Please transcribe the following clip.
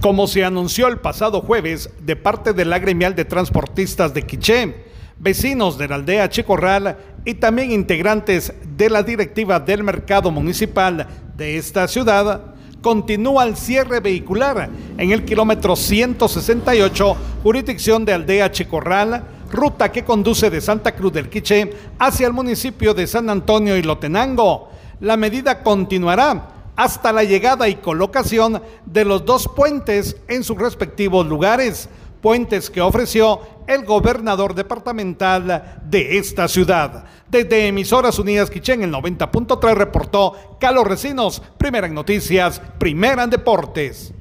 Como se anunció el pasado jueves de parte de la gremial de transportistas de Quiché, vecinos de la aldea Chicorral y también integrantes de la directiva del mercado municipal de esta ciudad, continúa el cierre vehicular en el kilómetro 168, jurisdicción de aldea Chicorral, ruta que conduce de Santa Cruz del Quiché hacia el municipio de San Antonio y Lotenango. La medida continuará hasta la llegada y colocación de los dos puentes en sus respectivos lugares, puentes que ofreció el gobernador departamental de esta ciudad. Desde Emisoras Unidas Quichén, el 90.3 reportó Carlos Recinos, primera en noticias, primera en deportes.